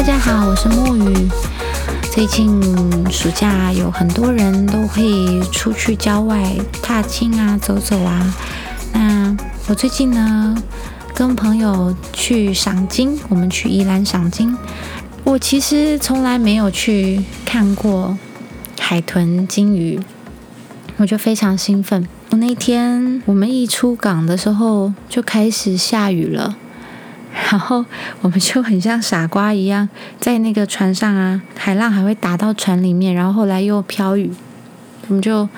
大家好，我是木鱼。最近暑假有很多人都会出去郊外踏青啊、走走啊。那我最近呢，跟朋友去赏金，我们去宜兰赏金。我其实从来没有去看过海豚、金鱼，我就非常兴奋。那天我们一出港的时候就开始下雨了。然后我们就很像傻瓜一样，在那个船上啊，海浪还会打到船里面，然后后来又飘雨，我们就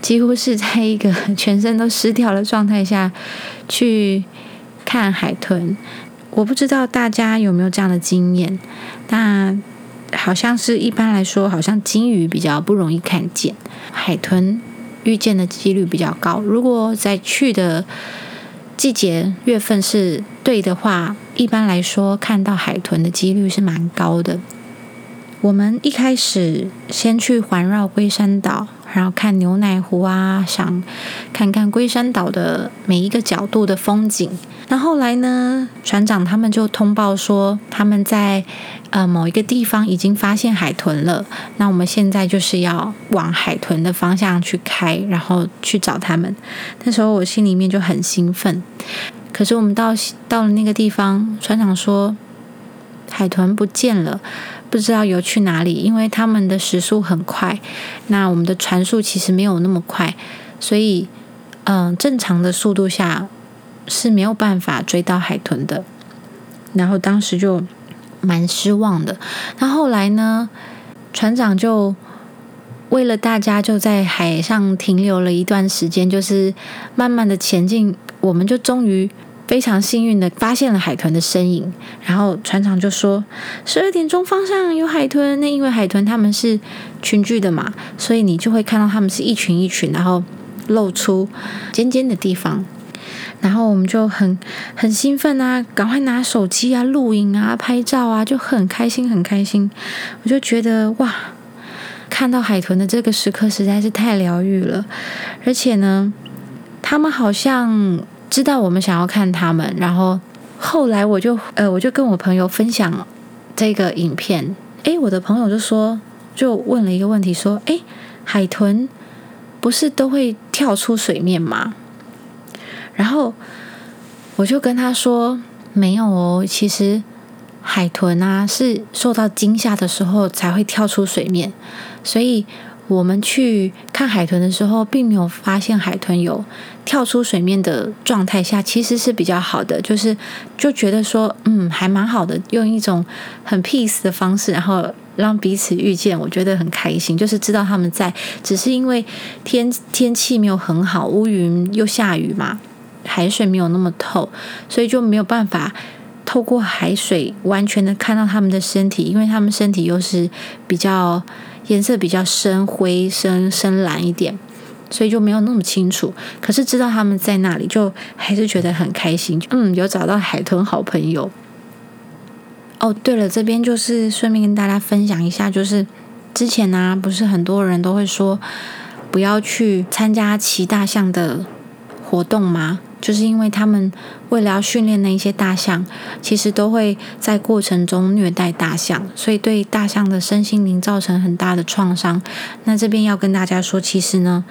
几乎是在一个全身都湿掉的状态下去看海豚。我不知道大家有没有这样的经验，那好像是一般来说，好像金鱼比较不容易看见，海豚遇见的几率比较高。如果在去的。季节月份是对的话，一般来说看到海豚的几率是蛮高的。我们一开始先去环绕龟山岛。然后看牛奶湖啊，想看看龟山岛的每一个角度的风景。那后来呢，船长他们就通报说，他们在呃某一个地方已经发现海豚了。那我们现在就是要往海豚的方向去开，然后去找他们。那时候我心里面就很兴奋。可是我们到到了那个地方，船长说海豚不见了。不知道游去哪里，因为他们的时速很快，那我们的船速其实没有那么快，所以，嗯，正常的速度下是没有办法追到海豚的。然后当时就蛮失望的。那后来呢，船长就为了大家就在海上停留了一段时间，就是慢慢的前进，我们就终于。非常幸运的发现了海豚的身影，然后船长就说十二点钟方向有海豚。那因为海豚他们是群聚的嘛，所以你就会看到他们是一群一群，然后露出尖尖的地方。然后我们就很很兴奋啊，赶快拿手机啊录影啊拍照啊，就很开心很开心。我就觉得哇，看到海豚的这个时刻实在是太疗愈了，而且呢，他们好像。知道我们想要看他们，然后后来我就呃，我就跟我朋友分享这个影片。诶，我的朋友就说，就问了一个问题，说：诶，海豚不是都会跳出水面吗？然后我就跟他说，没有哦，其实海豚啊是受到惊吓的时候才会跳出水面，所以。我们去看海豚的时候，并没有发现海豚有跳出水面的状态下，其实是比较好的，就是就觉得说，嗯，还蛮好的，用一种很 peace 的方式，然后让彼此遇见，我觉得很开心，就是知道他们在，只是因为天天气没有很好，乌云又下雨嘛，海水没有那么透，所以就没有办法透过海水完全的看到他们的身体，因为他们身体又是比较。颜色比较深灰、深深蓝一点，所以就没有那么清楚。可是知道他们在那里，就还是觉得很开心。嗯，有找到海豚好朋友。哦，对了，这边就是顺便跟大家分享一下，就是之前呢，不是很多人都会说不要去参加骑大象的活动吗？就是因为他们为了要训练那些大象，其实都会在过程中虐待大象，所以对大象的身心灵造成很大的创伤。那这边要跟大家说，其实呢，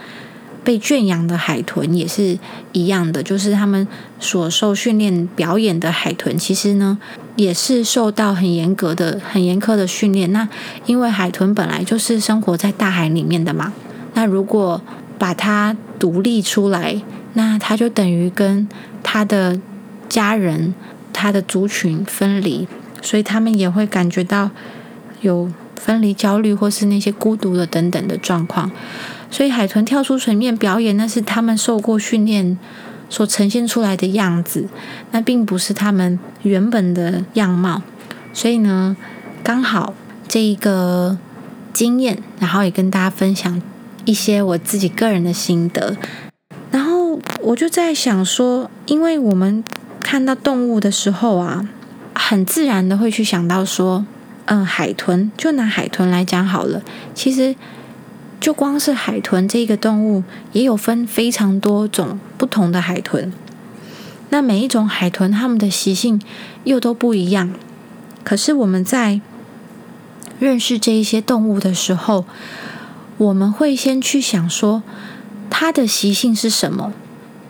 被圈养的海豚也是一样的，就是他们所受训练表演的海豚，其实呢也是受到很严格的、很严苛的训练。那因为海豚本来就是生活在大海里面的嘛，那如果把它独立出来，那他就等于跟他的家人、他的族群分离，所以他们也会感觉到有分离焦虑，或是那些孤独的等等的状况。所以海豚跳出水面表演，那是他们受过训练所呈现出来的样子，那并不是他们原本的样貌。所以呢，刚好这一个经验，然后也跟大家分享一些我自己个人的心得。我就在想说，因为我们看到动物的时候啊，很自然的会去想到说，嗯，海豚，就拿海豚来讲好了。其实，就光是海豚这个动物，也有分非常多种不同的海豚。那每一种海豚，它们的习性又都不一样。可是我们在认识这一些动物的时候，我们会先去想说，它的习性是什么？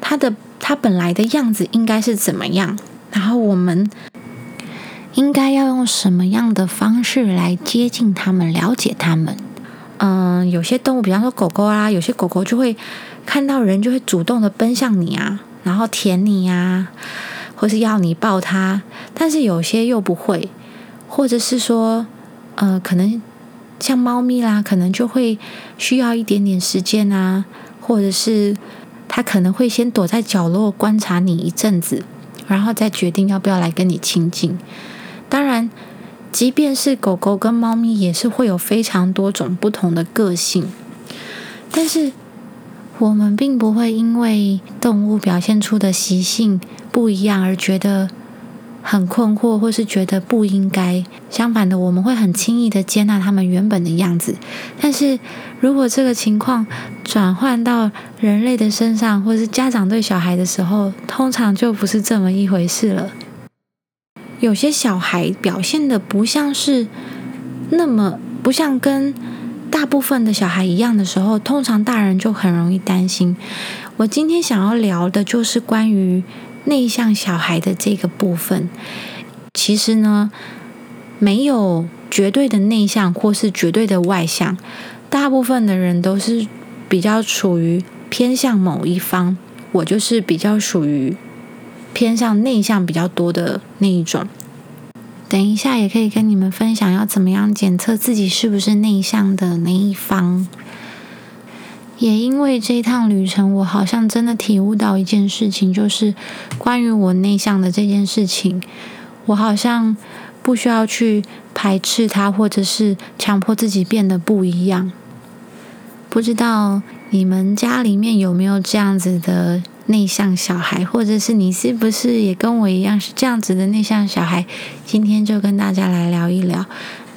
它的它本来的样子应该是怎么样？然后我们应该要用什么样的方式来接近它们、了解它们？嗯，有些动物，比方说狗狗啊，有些狗狗就会看到人就会主动的奔向你啊，然后舔你呀，或是要你抱它。但是有些又不会，或者是说，呃，可能像猫咪啦，可能就会需要一点点时间啊，或者是它可能会先躲在角落观察你一阵子，然后再决定要不要来跟你亲近。当然。即便是狗狗跟猫咪，也是会有非常多种不同的个性。但是，我们并不会因为动物表现出的习性不一样而觉得很困惑，或是觉得不应该。相反的，我们会很轻易的接纳他们原本的样子。但是如果这个情况转换到人类的身上，或是家长对小孩的时候，通常就不是这么一回事了。有些小孩表现的不像是那么不像跟大部分的小孩一样的时候，通常大人就很容易担心。我今天想要聊的就是关于内向小孩的这个部分。其实呢，没有绝对的内向或是绝对的外向，大部分的人都是比较处于偏向某一方。我就是比较属于。偏向内向比较多的那一种，等一下也可以跟你们分享要怎么样检测自己是不是内向的那一方。也因为这一趟旅程，我好像真的体悟到一件事情，就是关于我内向的这件事情，我好像不需要去排斥它，或者是强迫自己变得不一样。不知道你们家里面有没有这样子的？内向小孩，或者是你是不是也跟我一样是这样子的内向小孩？今天就跟大家来聊一聊。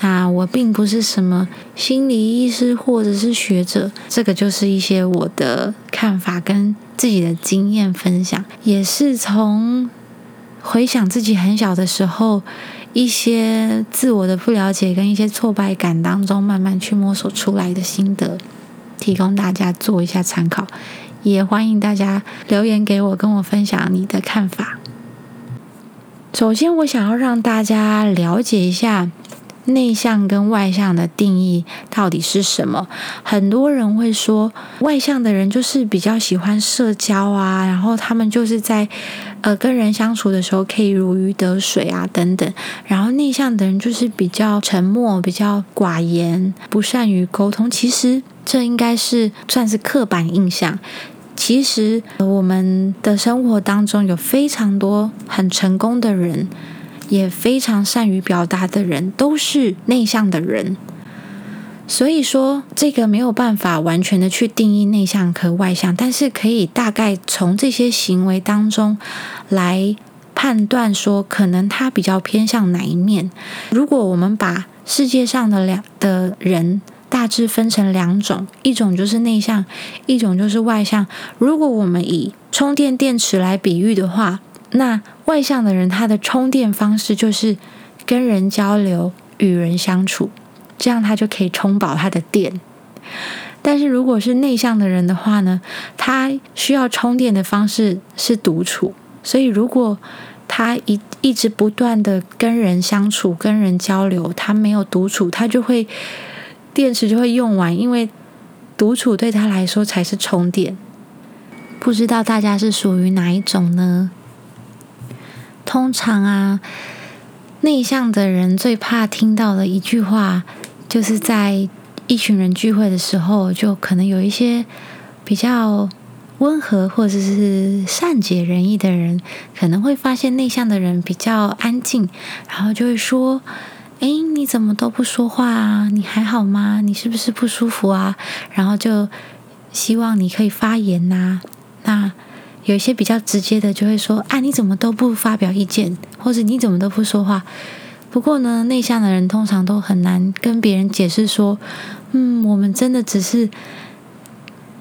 那我并不是什么心理医师或者是学者，这个就是一些我的看法跟自己的经验分享，也是从回想自己很小的时候一些自我的不了解跟一些挫败感当中慢慢去摸索出来的心得，提供大家做一下参考。也欢迎大家留言给我，跟我分享你的看法。首先，我想要让大家了解一下内向跟外向的定义到底是什么。很多人会说，外向的人就是比较喜欢社交啊，然后他们就是在呃跟人相处的时候可以如鱼得水啊等等。然后内向的人就是比较沉默、比较寡言、不善于沟通。其实这应该是算是刻板印象。其实我们的生活当中有非常多很成功的人，也非常善于表达的人，都是内向的人。所以说，这个没有办法完全的去定义内向和外向，但是可以大概从这些行为当中来判断说，可能他比较偏向哪一面。如果我们把世界上的两的人。大致分成两种，一种就是内向，一种就是外向。如果我们以充电电池来比喻的话，那外向的人他的充电方式就是跟人交流、与人相处，这样他就可以充饱他的电。但是如果是内向的人的话呢，他需要充电的方式是独处。所以如果他一一直不断的跟人相处、跟人交流，他没有独处，他就会。电池就会用完，因为独处对他来说才是充电。不知道大家是属于哪一种呢？通常啊，内向的人最怕听到的一句话，就是在一群人聚会的时候，就可能有一些比较温和或者是善解人意的人，可能会发现内向的人比较安静，然后就会说。哎，你怎么都不说话啊？你还好吗？你是不是不舒服啊？然后就希望你可以发言呐。那有一些比较直接的，就会说：啊，你怎么都不发表意见，或者你怎么都不说话？不过呢，内向的人通常都很难跟别人解释说：嗯，我们真的只是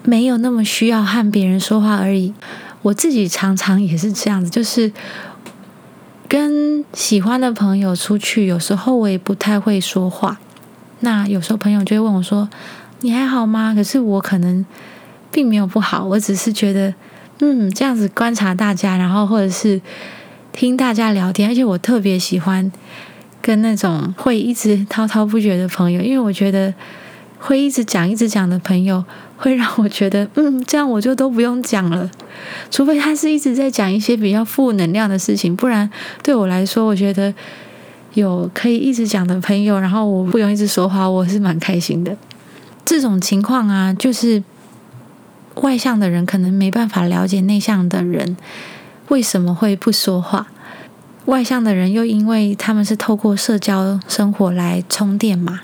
没有那么需要和别人说话而已。我自己常常也是这样子，就是跟。喜欢的朋友出去，有时候我也不太会说话。那有时候朋友就会问我说：“你还好吗？”可是我可能并没有不好，我只是觉得，嗯，这样子观察大家，然后或者是听大家聊天，而且我特别喜欢跟那种会一直滔滔不绝的朋友，因为我觉得会一直讲、一直讲的朋友。会让我觉得，嗯，这样我就都不用讲了，除非他是一直在讲一些比较负能量的事情，不然对我来说，我觉得有可以一直讲的朋友，然后我不用一直说话，我是蛮开心的。这种情况啊，就是外向的人可能没办法了解内向的人为什么会不说话，外向的人又因为他们是透过社交生活来充电嘛，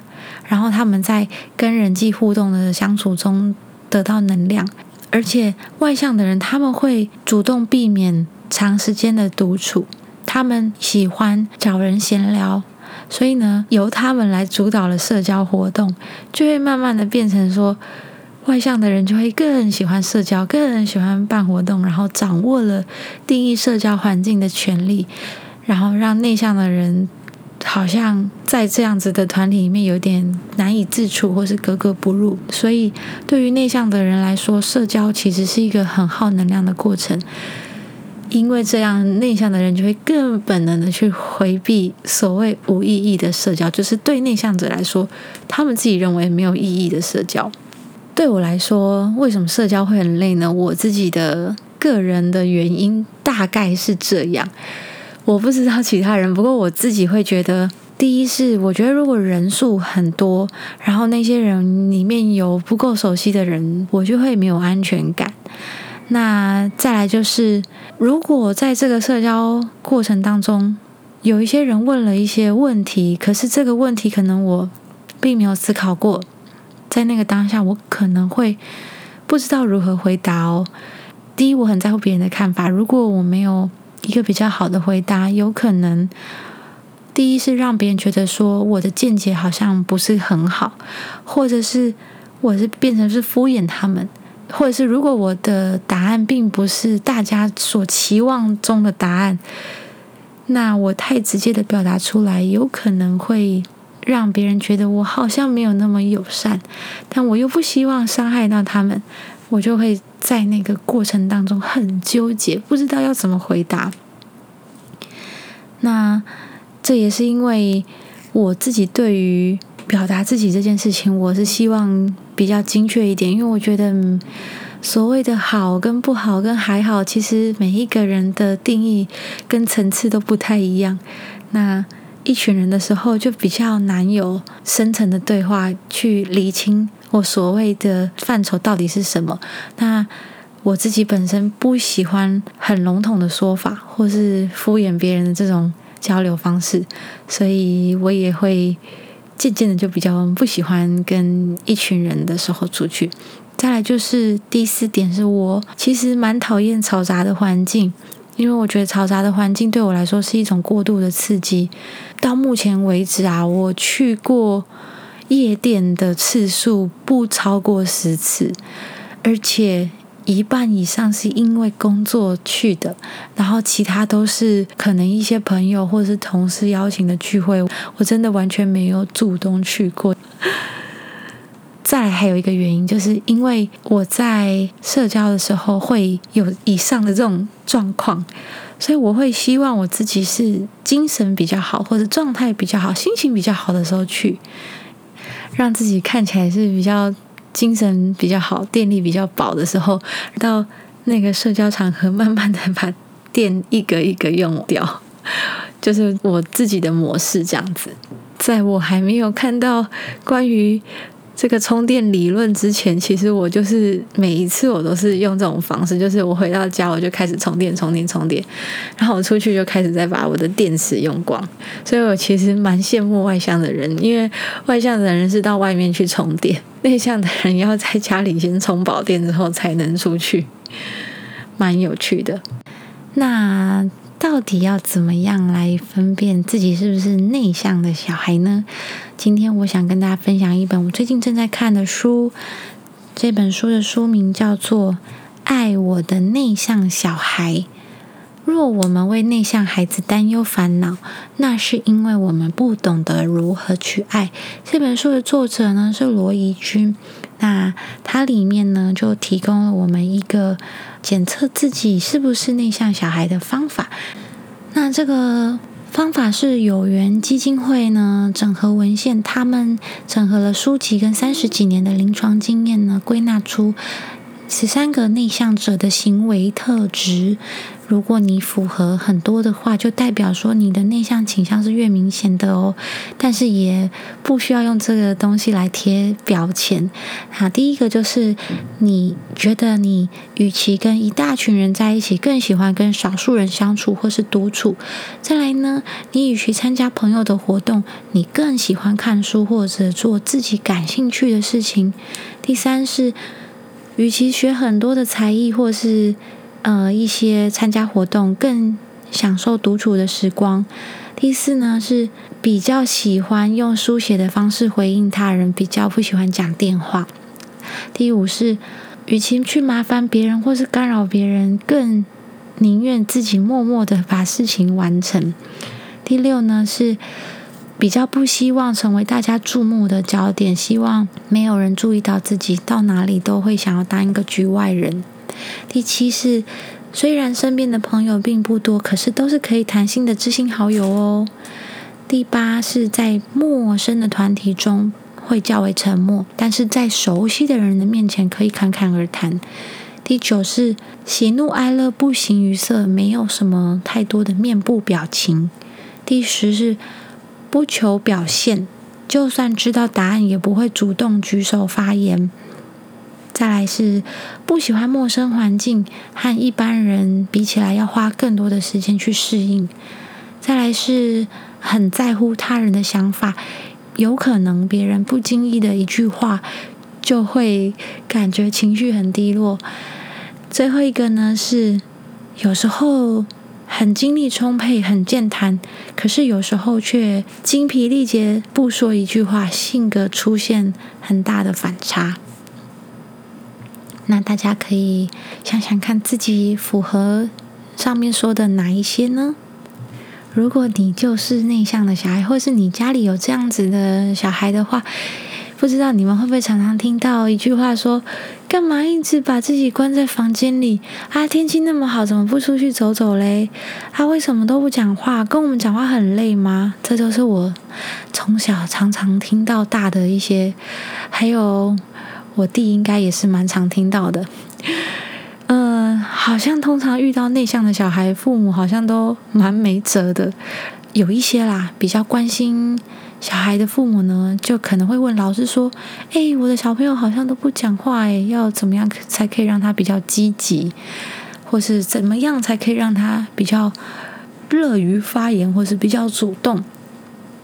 然后他们在跟人际互动的相处中。得到能量，而且外向的人他们会主动避免长时间的独处，他们喜欢找人闲聊，所以呢，由他们来主导了社交活动，就会慢慢的变成说，外向的人就会更喜欢社交，更喜欢办活动，然后掌握了定义社交环境的权利，然后让内向的人。好像在这样子的团体里面有点难以自处，或是格格不入。所以，对于内向的人来说，社交其实是一个很耗能量的过程。因为这样，内向的人就会更本能的去回避所谓无意义的社交，就是对内向者来说，他们自己认为没有意义的社交。对我来说，为什么社交会很累呢？我自己的个人的原因大概是这样。我不知道其他人，不过我自己会觉得，第一是我觉得如果人数很多，然后那些人里面有不够熟悉的人，我就会没有安全感。那再来就是，如果在这个社交过程当中，有一些人问了一些问题，可是这个问题可能我并没有思考过，在那个当下我可能会不知道如何回答哦。第一，我很在乎别人的看法，如果我没有。一个比较好的回答，有可能第一是让别人觉得说我的见解好像不是很好，或者是我是变成是敷衍他们，或者是如果我的答案并不是大家所期望中的答案，那我太直接的表达出来，有可能会让别人觉得我好像没有那么友善，但我又不希望伤害到他们。我就会在那个过程当中很纠结，不知道要怎么回答。那这也是因为我自己对于表达自己这件事情，我是希望比较精确一点，因为我觉得所谓的好跟不好跟还好，其实每一个人的定义跟层次都不太一样。那一群人的时候，就比较难有深层的对话去理清。我所谓的范畴到底是什么？那我自己本身不喜欢很笼统的说法，或是敷衍别人的这种交流方式，所以我也会渐渐的就比较不喜欢跟一群人的时候出去。再来就是第四点，是我其实蛮讨厌嘈杂的环境，因为我觉得嘈杂的环境对我来说是一种过度的刺激。到目前为止啊，我去过。夜店的次数不超过十次，而且一半以上是因为工作去的，然后其他都是可能一些朋友或是同事邀请的聚会，我真的完全没有主动去过。再还有一个原因，就是因为我在社交的时候会有以上的这种状况，所以我会希望我自己是精神比较好，或者状态比较好、心情比较好的时候去。让自己看起来是比较精神比较好、电力比较饱的时候，到那个社交场合，慢慢的把电一个一个用掉，就是我自己的模式这样子。在我还没有看到关于。这个充电理论之前，其实我就是每一次我都是用这种方式，就是我回到家我就开始充电、充电、充电，然后我出去就开始再把我的电池用光。所以我其实蛮羡慕外向的人，因为外向的人是到外面去充电，内向的人要在家里先充饱电之后才能出去，蛮有趣的。那。到底要怎么样来分辨自己是不是内向的小孩呢？今天我想跟大家分享一本我最近正在看的书。这本书的书名叫做《爱我的内向小孩》，若我们为内向孩子担忧烦恼，那是因为我们不懂得如何去爱。这本书的作者呢是罗怡君，那它里面呢就提供了我们一个检测自己是不是内向小孩的方法。那这个方法是有缘基金会呢整合文献，他们整合了书籍跟三十几年的临床经验呢，归纳出十三个内向者的行为特质。如果你符合很多的话，就代表说你的内向倾向是越明显的哦。但是也不需要用这个东西来贴标签。好，第一个就是你觉得你与其跟一大群人在一起，更喜欢跟少数人相处或是独处。再来呢，你与其参加朋友的活动，你更喜欢看书或者做自己感兴趣的事情。第三是，与其学很多的才艺或是。呃，一些参加活动更享受独处的时光。第四呢，是比较喜欢用书写的方式回应他人，比较不喜欢讲电话。第五是，与其去麻烦别人或是干扰别人，更宁愿自己默默的把事情完成。第六呢，是比较不希望成为大家注目的焦点，希望没有人注意到自己，到哪里都会想要当一个局外人。第七是，虽然身边的朋友并不多，可是都是可以谈心的知心好友哦。第八是在陌生的团体中会较为沉默，但是在熟悉的人的面前可以侃侃而谈。第九是喜怒哀乐不形于色，没有什么太多的面部表情。第十是不求表现，就算知道答案也不会主动举手发言。再来是不喜欢陌生环境，和一般人比起来要花更多的时间去适应。再来是很在乎他人的想法，有可能别人不经意的一句话就会感觉情绪很低落。最后一个呢是有时候很精力充沛、很健谈，可是有时候却精疲力竭，不说一句话，性格出现很大的反差。那大家可以想想看，自己符合上面说的哪一些呢？如果你就是内向的小孩，或是你家里有这样子的小孩的话，不知道你们会不会常常听到一句话说：“干嘛一直把自己关在房间里？啊，天气那么好，怎么不出去走走嘞？啊，为什么都不讲话？跟我们讲话很累吗？”这都是我从小常常听到大的一些，还有。我弟应该也是蛮常听到的，嗯，好像通常遇到内向的小孩，父母好像都蛮没辙的。有一些啦，比较关心小孩的父母呢，就可能会问老师说：“哎，我的小朋友好像都不讲话，哎，要怎么样才可以让他比较积极，或是怎么样才可以让他比较乐于发言，或是比较主动？”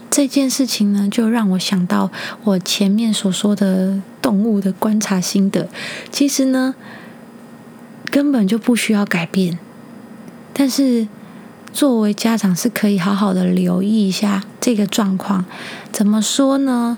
这件事情呢，就让我想到我前面所说的动物的观察心得。其实呢，根本就不需要改变，但是作为家长是可以好好的留意一下这个状况。怎么说呢？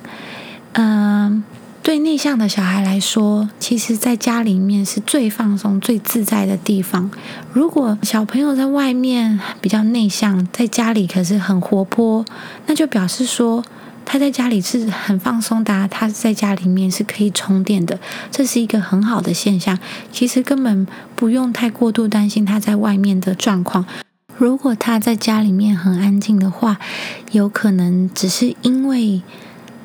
嗯。对内向的小孩来说，其实在家里面是最放松、最自在的地方。如果小朋友在外面比较内向，在家里可是很活泼，那就表示说他在家里是很放松的，他在家里面是可以充电的，这是一个很好的现象。其实根本不用太过度担心他在外面的状况。如果他在家里面很安静的话，有可能只是因为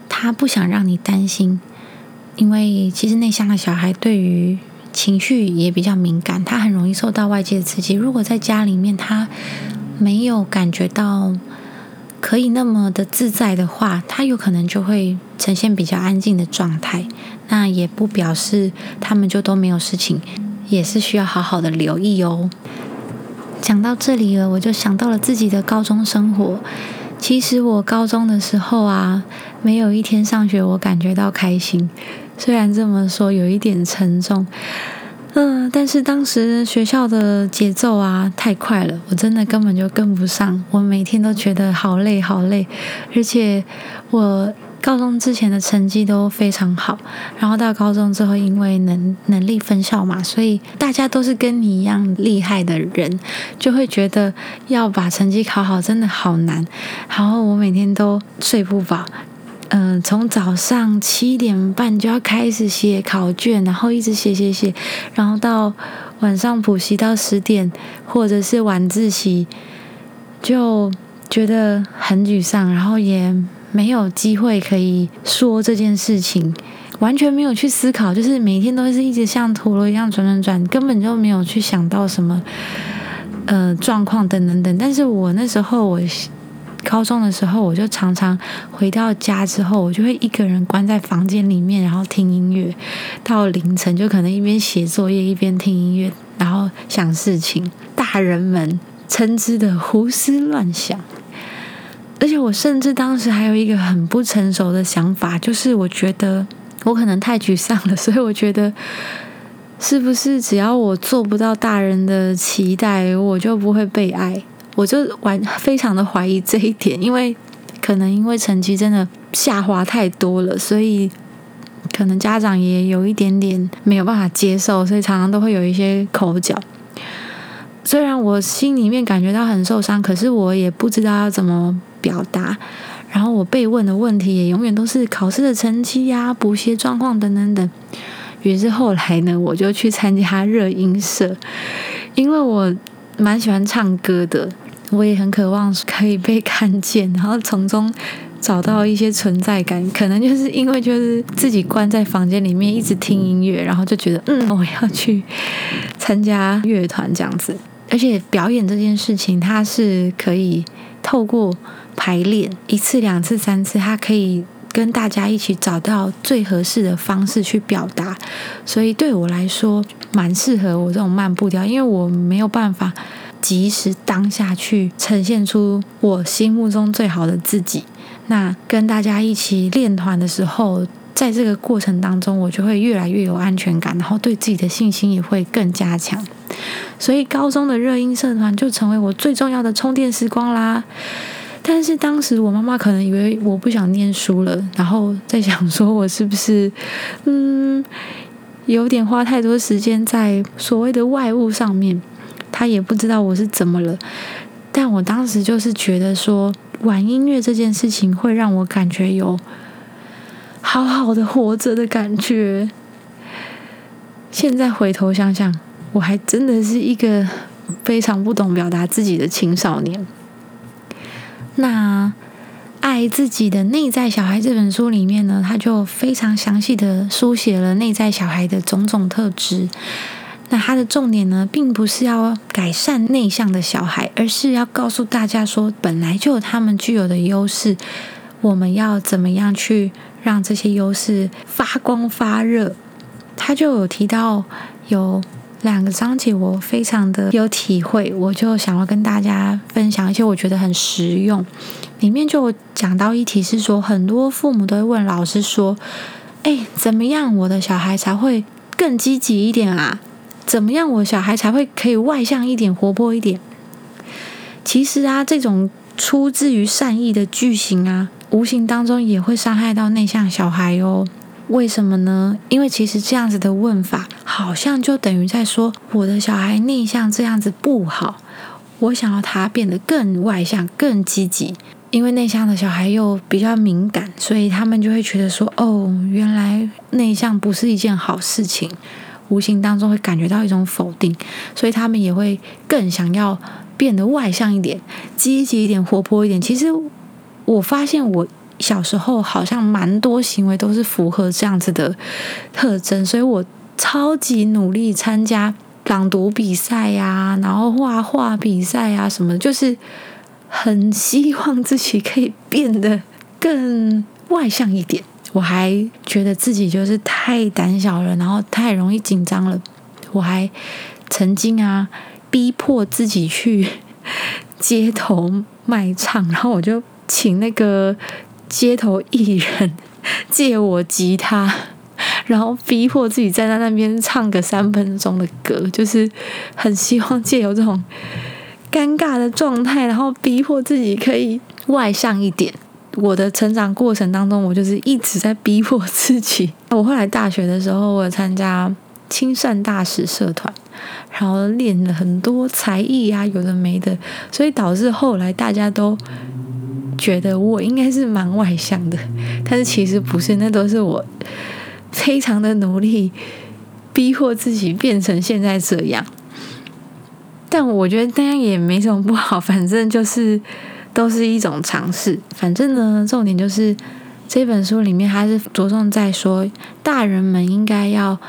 他不想让你担心。因为其实内向的小孩对于情绪也比较敏感，他很容易受到外界的刺激。如果在家里面他没有感觉到可以那么的自在的话，他有可能就会呈现比较安静的状态。那也不表示他们就都没有事情，也是需要好好的留意哦。讲到这里了，我就想到了自己的高中生活。其实我高中的时候啊，没有一天上学我感觉到开心。虽然这么说有一点沉重，嗯，但是当时学校的节奏啊太快了，我真的根本就跟不上。我每天都觉得好累好累，而且我高中之前的成绩都非常好，然后到高中之后，因为能能力分校嘛，所以大家都是跟你一样厉害的人，就会觉得要把成绩考好真的好难。然后我每天都睡不饱，嗯，从早上七点半就要开始写考卷，然后一直写写写，然后到晚上补习到十点，或者是晚自习，就觉得很沮丧，然后也。没有机会可以说这件事情，完全没有去思考，就是每天都是一直像陀螺一样转转转，根本就没有去想到什么呃状况等等等。但是我那时候我高中的时候，我就常常回到家之后，我就会一个人关在房间里面，然后听音乐到凌晨，就可能一边写作业一边听音乐，然后想事情，大人们称之的胡思乱想。而且我甚至当时还有一个很不成熟的想法，就是我觉得我可能太沮丧了，所以我觉得是不是只要我做不到大人的期待，我就不会被爱？我就完非常的怀疑这一点，因为可能因为成绩真的下滑太多了，所以可能家长也有一点点没有办法接受，所以常常都会有一些口角。虽然我心里面感觉到很受伤，可是我也不知道要怎么。表达，然后我被问的问题也永远都是考试的成绩呀、补习状况等等等。于是后来呢，我就去参加热音社，因为我蛮喜欢唱歌的，我也很渴望可以被看见，然后从中找到一些存在感。可能就是因为就是自己关在房间里面一直听音乐，然后就觉得嗯，我要去参加乐团这样子。而且表演这件事情，它是可以透过。排练一次、两次、三次，他可以跟大家一起找到最合适的方式去表达，所以对我来说蛮适合我这种慢步调，因为我没有办法及时当下去呈现出我心目中最好的自己。那跟大家一起练团的时候，在这个过程当中，我就会越来越有安全感，然后对自己的信心也会更加强。所以高中的热音社团就成为我最重要的充电时光啦。但是当时我妈妈可能以为我不想念书了，然后在想说我是不是嗯有点花太多时间在所谓的外物上面，她也不知道我是怎么了。但我当时就是觉得说玩音乐这件事情会让我感觉有好好的活着的感觉。现在回头想想，我还真的是一个非常不懂表达自己的青少年。那《爱自己的内在小孩》这本书里面呢，他就非常详细的书写了内在小孩的种种特质。那它的重点呢，并不是要改善内向的小孩，而是要告诉大家说，本来就有他们具有的优势，我们要怎么样去让这些优势发光发热。他就有提到有。两个章节我非常的有体会，我就想要跟大家分享，而且我觉得很实用。里面就讲到一题是说，很多父母都会问老师说：“哎，怎么样我的小孩才会更积极一点啊？怎么样我小孩才会可以外向一点、活泼一点？”其实啊，这种出自于善意的句型啊，无形当中也会伤害到内向小孩哦。为什么呢？因为其实这样子的问法，好像就等于在说我的小孩内向这样子不好，我想要他变得更外向、更积极。因为内向的小孩又比较敏感，所以他们就会觉得说：“哦，原来内向不是一件好事情。”无形当中会感觉到一种否定，所以他们也会更想要变得外向一点、积极一点、活泼一点。其实我发现我。小时候好像蛮多行为都是符合这样子的特征，所以我超级努力参加朗读比赛呀，然后画画比赛呀什么，就是很希望自己可以变得更外向一点。我还觉得自己就是太胆小了，然后太容易紧张了。我还曾经啊逼迫自己去街头卖唱，然后我就请那个。街头艺人借我吉他，然后逼迫自己站在那边唱个三分钟的歌，就是很希望借由这种尴尬的状态，然后逼迫自己可以外向一点。我的成长过程当中，我就是一直在逼迫自己。我后来大学的时候，我参加亲善大使社团，然后练了很多才艺啊，有的没的，所以导致后来大家都觉得我应该是蛮外向的，但是其实不是，那都是我非常的努力逼迫自己变成现在这样。但我觉得那样也没什么不好，反正就是都是一种尝试。反正呢，重点就是这本书里面还是着重在说，大人们应该要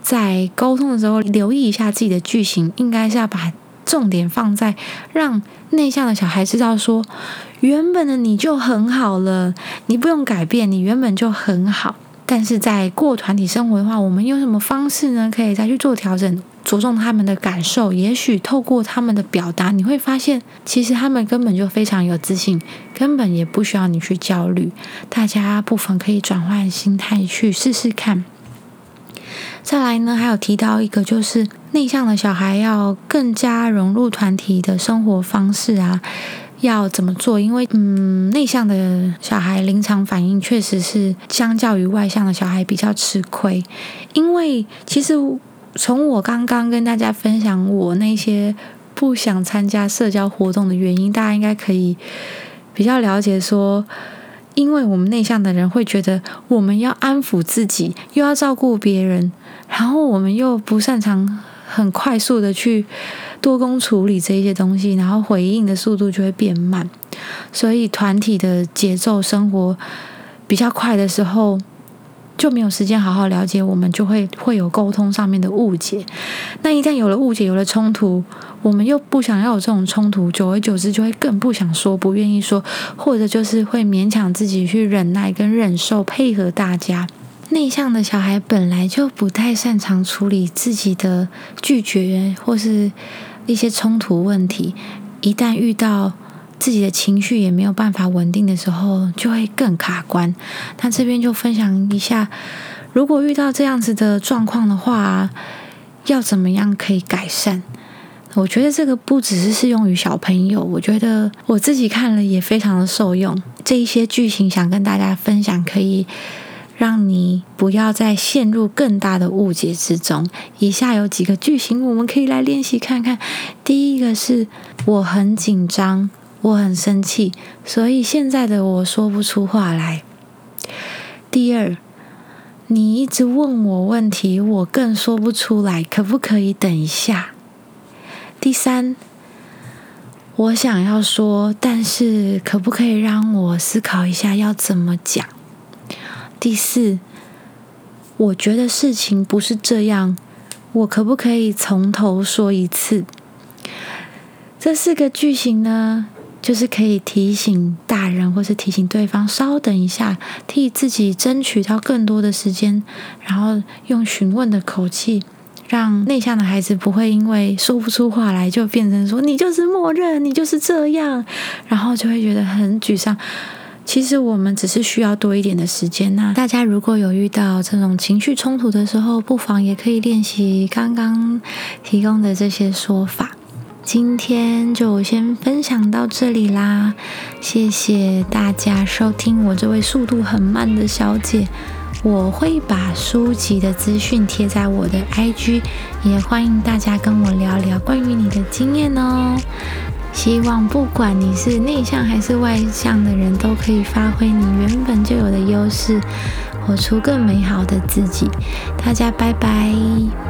在沟通的时候留意一下自己的句型，应该是要把重点放在让内向的小孩知道说，原本的你就很好了，你不用改变，你原本就很好。但是在过团体生活的话，我们用什么方式呢？可以再去做调整，着重他们的感受。也许透过他们的表达，你会发现，其实他们根本就非常有自信，根本也不需要你去焦虑。大家不妨可以转换心态去试试看。再来呢，还有提到一个，就是内向的小孩要更加融入团体的生活方式啊。要怎么做？因为嗯，内向的小孩临场反应确实是相较于外向的小孩比较吃亏。因为其实从我刚刚跟大家分享我那些不想参加社交活动的原因，大家应该可以比较了解说，因为我们内向的人会觉得我们要安抚自己，又要照顾别人，然后我们又不擅长很快速的去。多工处理这些东西，然后回应的速度就会变慢，所以团体的节奏生活比较快的时候，就没有时间好好了解，我们就会会有沟通上面的误解。那一旦有了误解，有了冲突，我们又不想要有这种冲突，久而久之就会更不想说，不愿意说，或者就是会勉强自己去忍耐跟忍受，配合大家。内向的小孩本来就不太擅长处理自己的拒绝，或是。一些冲突问题，一旦遇到自己的情绪也没有办法稳定的时候，就会更卡关。那这边就分享一下，如果遇到这样子的状况的话，要怎么样可以改善？我觉得这个不只是适用于小朋友，我觉得我自己看了也非常的受用。这一些剧情想跟大家分享，可以。让你不要再陷入更大的误解之中。以下有几个句型，我们可以来练习看看。第一个是我很紧张，我很生气，所以现在的我说不出话来。第二，你一直问我问题，我更说不出来，可不可以等一下？第三，我想要说，但是可不可以让我思考一下要怎么讲？第四，我觉得事情不是这样，我可不可以从头说一次？这四个句型呢，就是可以提醒大人，或是提醒对方稍等一下，替自己争取到更多的时间，然后用询问的口气，让内向的孩子不会因为说不出话来，就变成说你就是默认，你就是这样，然后就会觉得很沮丧。其实我们只是需要多一点的时间。那大家如果有遇到这种情绪冲突的时候，不妨也可以练习刚刚提供的这些说法。今天就先分享到这里啦，谢谢大家收听我这位速度很慢的小姐。我会把书籍的资讯贴在我的 IG，也欢迎大家跟我聊聊关于你的经验哦。希望不管你是内向还是外向的人，都可以发挥你原本就有的优势，活出更美好的自己。大家拜拜。